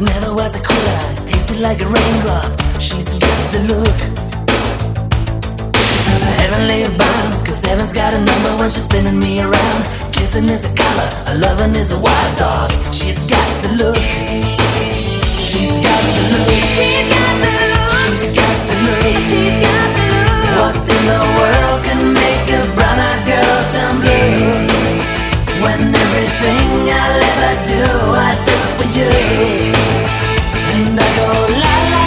Never was a quitter. Tasted like a raindrop. She's got the look. Heavenly bound, cause heaven's got a number when she's spinning me around. Kissing is a color, a loving is a wild dog. She's got the look. She's got the look. She's got the look. She's got the look. She's got the look. What in the world can make a brown-eyed girl turn blue? When everything I'll ever do, I you. And I go la la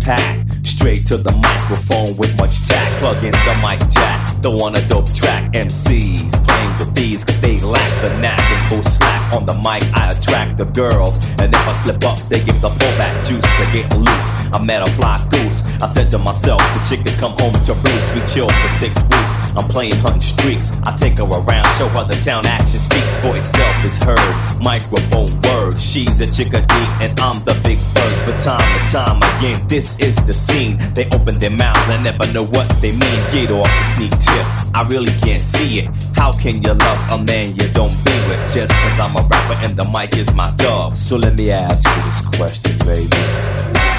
packed. Straight to the microphone with much tact. Plug in the mic jack, the want a dope track. MCs playing with these cause they lack the knack and go slack on the mic. I attract the girls, and if I slip up, they give the pullback juice. They get loose. I met a fly goose. I said to myself, the chickens come home to roost. We chill for six weeks. I'm playing hunting streaks. I take her around, show her the town action speaks for itself is heard. Microphone words. She's a chickadee and I'm the big bird. But time and time again, this is the scene. They open their mouths and never know what they mean. Get off the sneak I really can't see it. How can you love a man you don't be with? Just cause I'm a rapper and the mic is my dog. So let me ask you this question, baby.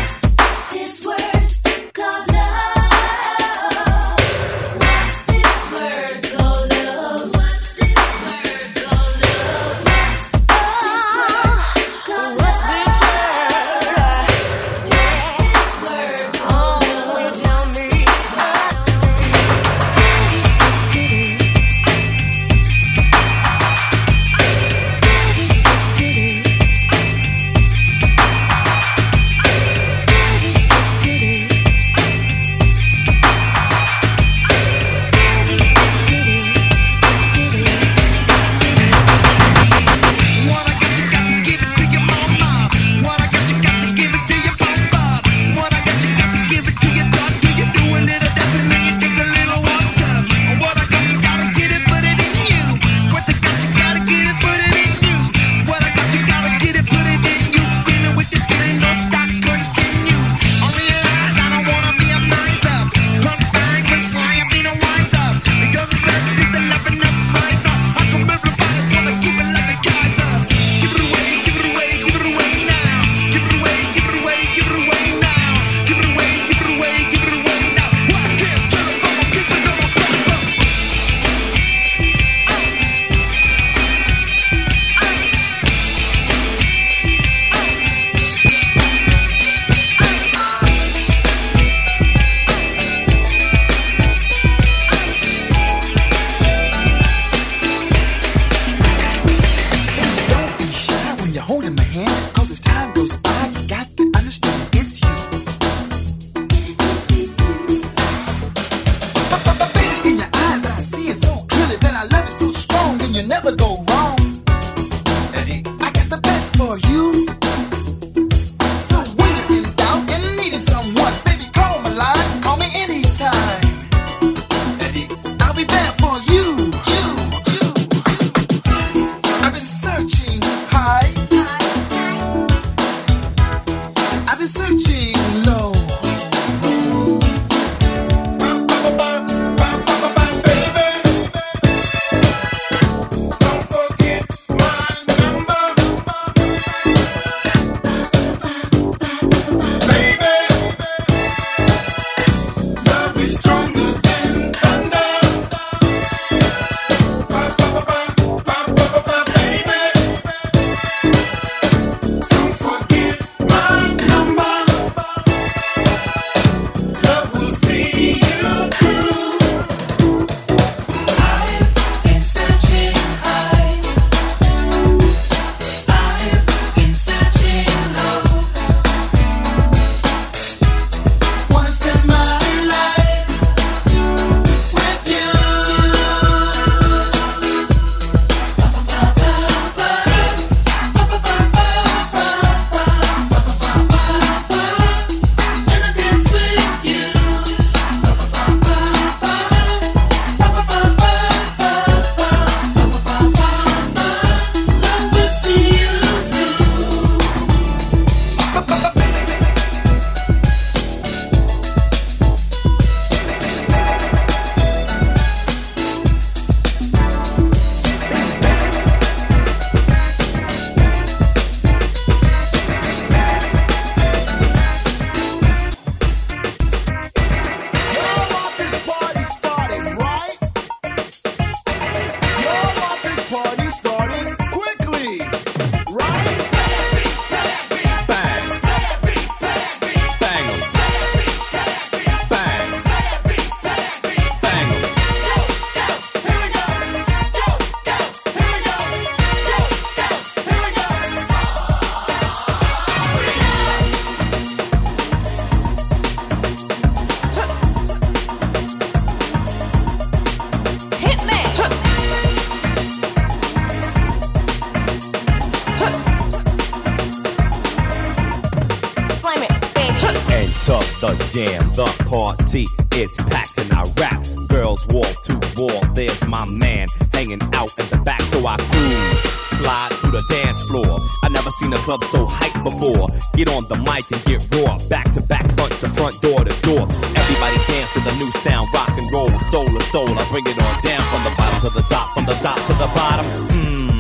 Jam. The party is packed and I rap. Girls wall to wall. There's my man hanging out in the back, so I cruise. Slide through the dance floor. I never seen a club so hyped before. Get on the mic and get raw. Back to back, front to front, door to door. Everybody dance to the new sound, rock and roll, soul to soul. I bring it on down from the bottom to the top, from the top to the bottom. Got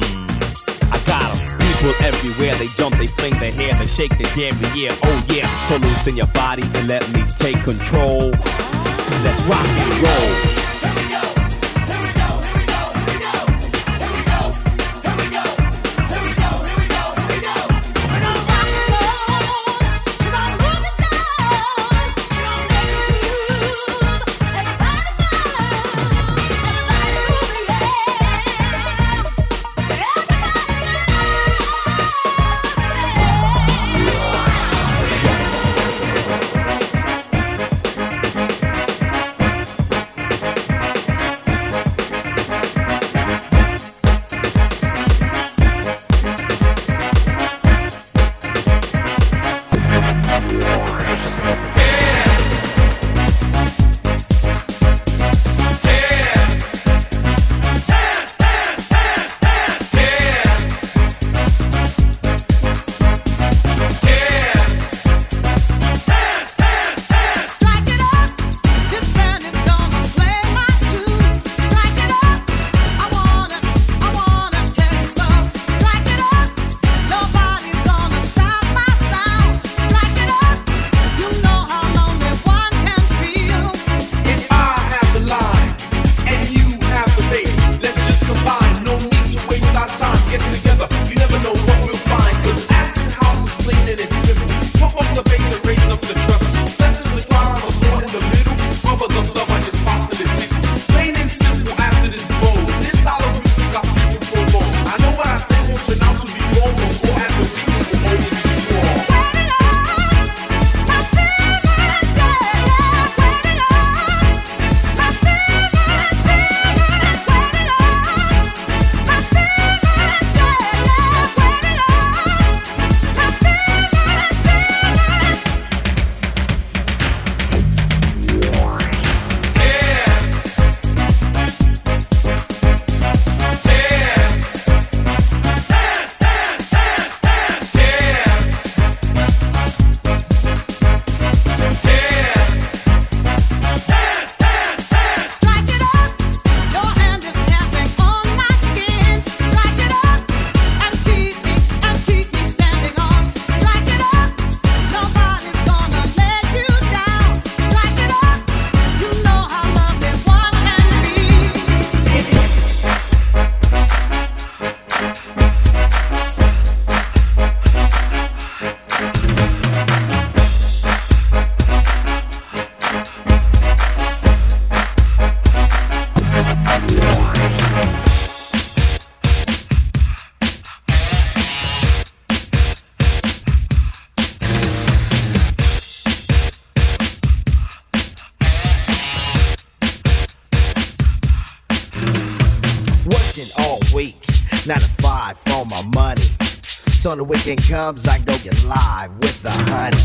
People everywhere, they jump, they fling their hair, they shake their derriere. Oh yeah, so loosen your body and let me take control. Let's rock and roll. Comes, I go get live with the honey.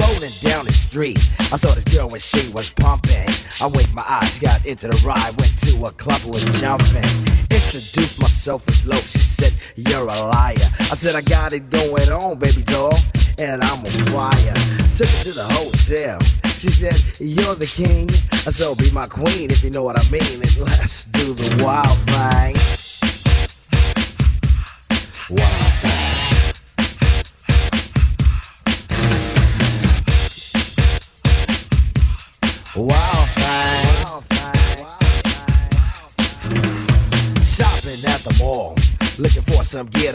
Rolling down the street, I saw this girl when she was pumping. I winked my eyes, got into the ride, went to a club, was jumping. Introduced myself as Loc, she said, You're a liar. I said, I got it going on, baby doll, and I'm on fire. Took her to the hotel. She said, You're the king, so be my queen if you know what I mean. And let's do the. Wild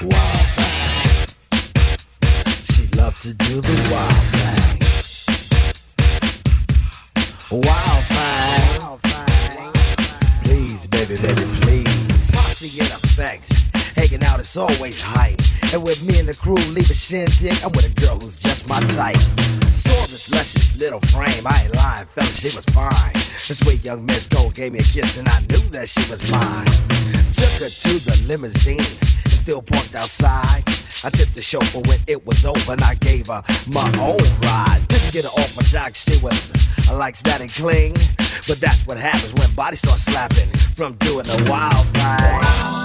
Wild thing. She loved to do the wild thing. Wild thing. Please, baby, baby, please. Posse in effect. Hanging out is always hype. And with me and the crew leave a shindig, I'm with a girl who's just my type. Saw this luscious little frame. I ain't lying, fella, she was fine. This way, young Miss Gold gave me a kiss, and I knew that she was mine. Took her to the limousine, still parked outside. I tipped the chauffeur when it was over, and I gave her my own ride. Didn't get her off my jock, she was I like static cling, but that's what happens when bodies start slapping from doing a wild thing.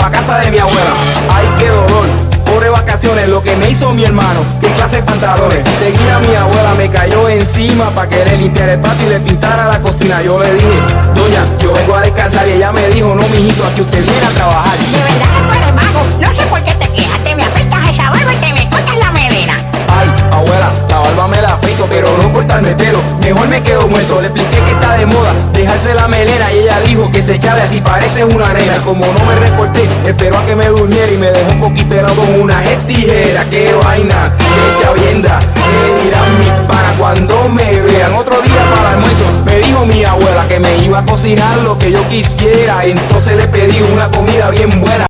Pa' casa de mi abuela. Ay, qué dolor. Pobre vacaciones, lo que me hizo mi hermano, qué clase de pantalones. Seguía mi abuela, me cayó encima para que le limpiara el patio y le pintara la cocina. Yo le dije, doña, yo vengo a descansar y ella me dijo, no, mijito, aquí usted viene a trabajar. Pelo. Mejor me quedo muerto. Le expliqué que está de moda dejarse la melena y ella dijo que se echara así parece una nena. Como no me recorté, esperó a que me durmiera y me dejó un poquito con una tijera. Qué vaina, qué chavienda, qué dirán mis panas cuando me vean. Otro día para el almuerzo me dijo mi abuela que me iba a cocinar lo que yo quisiera. Entonces le pedí una comida bien buena,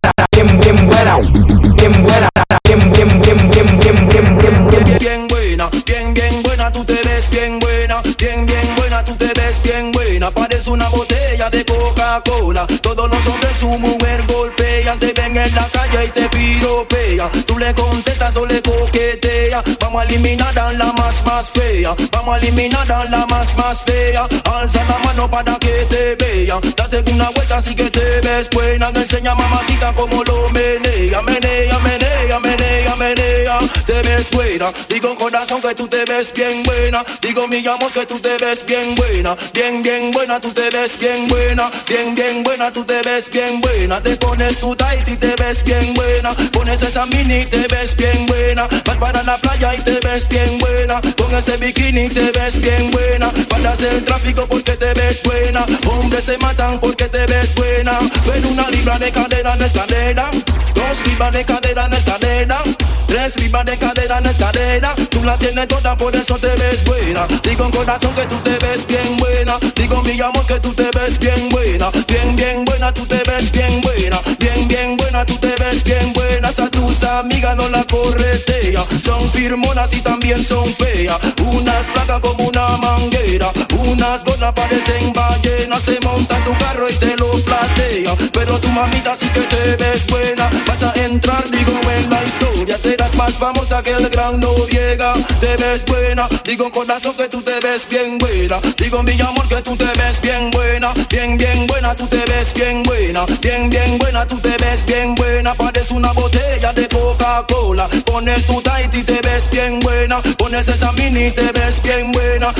Todos los hombres su mujer golpean, te ven en la calle y te piropean, tú le contestas o le coqueteas, vamos a eliminar a la más más fea, vamos a eliminar a la más más fea, alza la mano para que te vean, date una vuelta así que te ves buena, enseña mamacita como lo menea, menea, menea, menea, menea, te ves buena, digo corazón que tú te ves bien buena, digo mi amor que tú te ves bien buena, bien, bien buena, tú te ves bien buena, bien, bien buena, tú te ves bien buena, te pones tu tight y te ves bien buena, pones esa mini y te ves bien buena, vas para la playa y te ves bien buena, con ese bikini te ves bien buena, para hacer tráfico porque te ves buena, hombres se matan porque te ves buena, ven una libra de cadera no es cadera, dos libras de cadera no es cadera, tres libras de cadera no es cadera, tú la tienes toda por eso te ves buena, digo corazón que tú te ves bien buena, digo mi amor que tú te ves bien buena, bien bien buena, tú te ves bien buena, bien bien buena, tú te ves bien buena, a tus amigas no la corretea, son firmonas y también son feas, unas flacas como una manguera, unas gordas parecen ballenas, se montan tu carro y te lo platea, pero tu mamita sí que te ves buena, vas a entrar digo en la historia, serás más famosa que el gran Noriega, te ves buena, digo corazón que tú te ves bien buena, digo mi amor que tú te ves bien buena, bien bien buena, tú te ves bien buena, bien bien buena, tú te ves bien buena, parece una botella de Coca-Cola, pones tu tight y te ves bien buena, pones esa mini y te ves bien buena.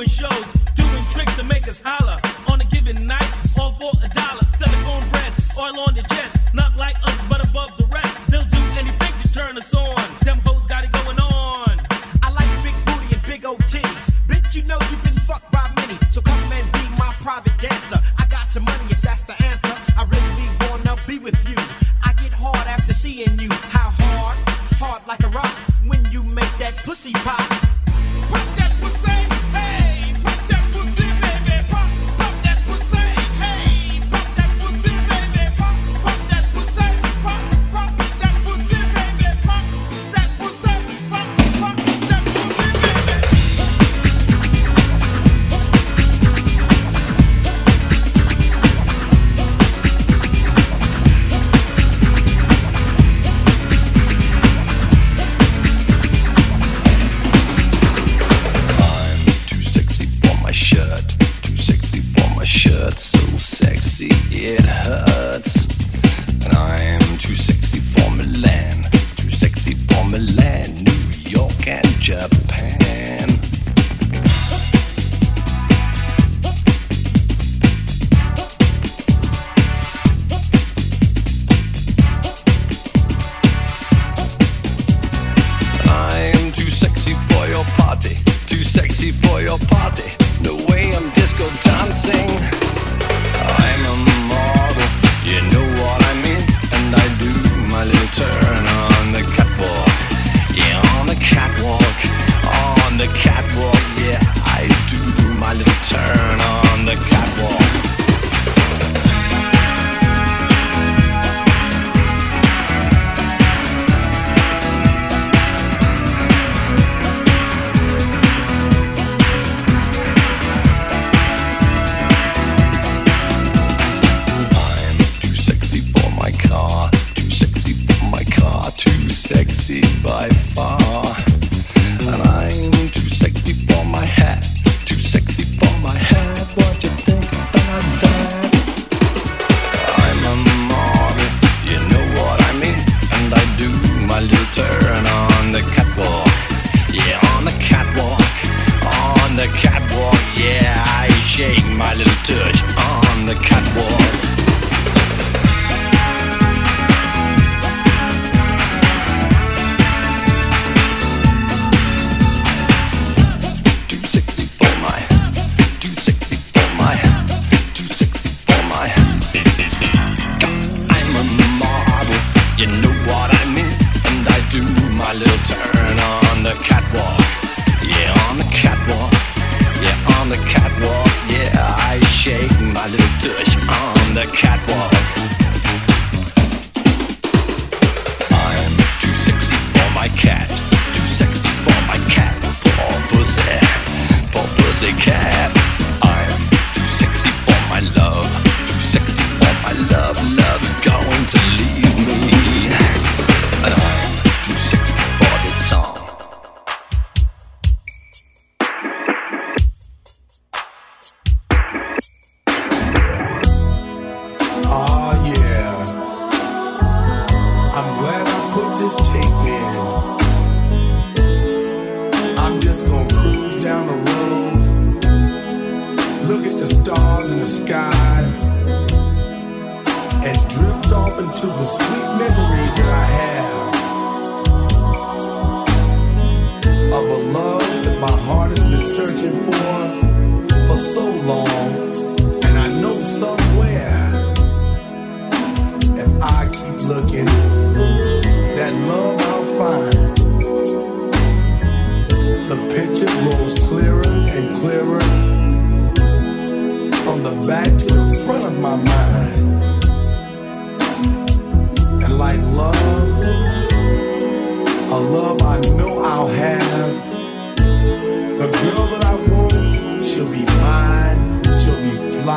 doing shows, doing tricks to make us holler. On a given night, all for a dollar. Silicone breasts, oil on the jets. Not like us, but above the rest. They'll do anything to turn us on. Them hoes got it going on. I like big booty and big old OTs. Bitch, you know you've been fucked by many. So come and be my private dancer. I got some money if that's the answer. I really wanna be with you. I get hard after seeing you. How hard? Hard like a rock. When you make that pussy pop. your party.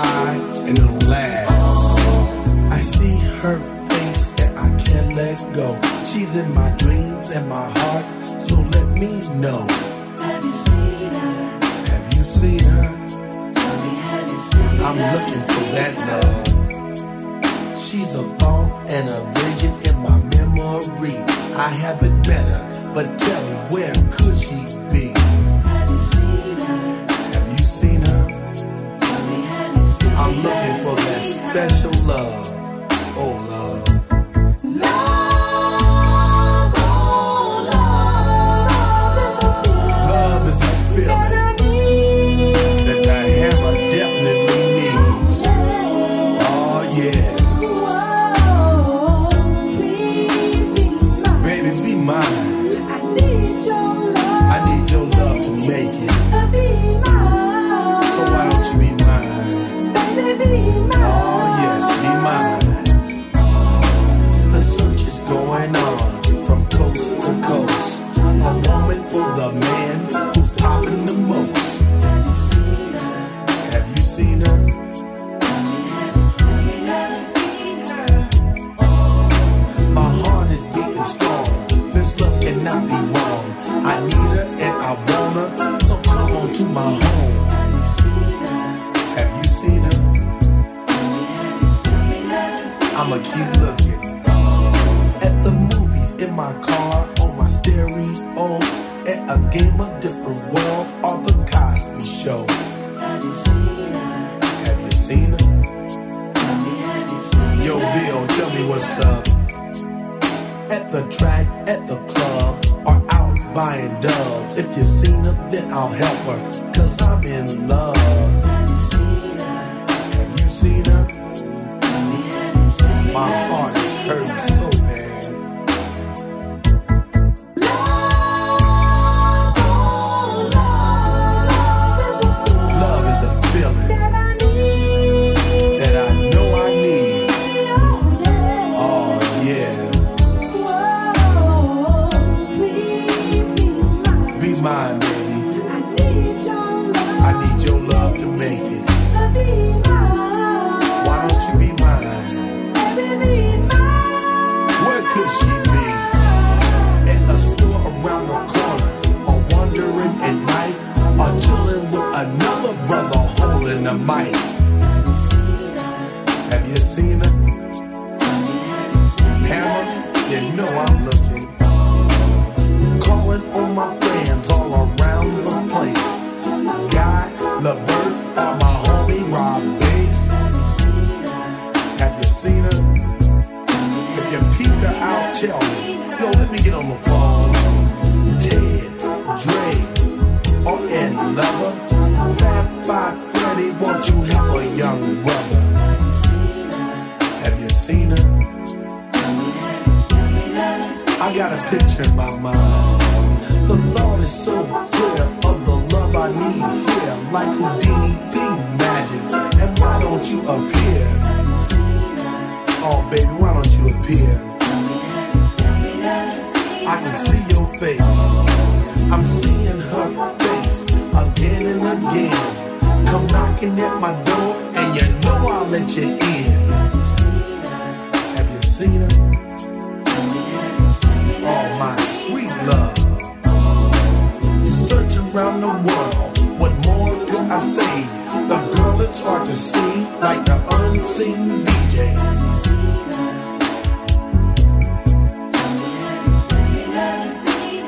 and it'll last. I see her face and I can't let go. She's in my dreams and my heart, so let me know. Have you seen her? Have you seen her? Tell me, have you seen I'm her? looking for that love. She's a thought and a vision in my memory. I haven't met her, but tell me where could she be? Have you seen her? Have you seen her? Looking for that special love. Heart Let me get on the phone.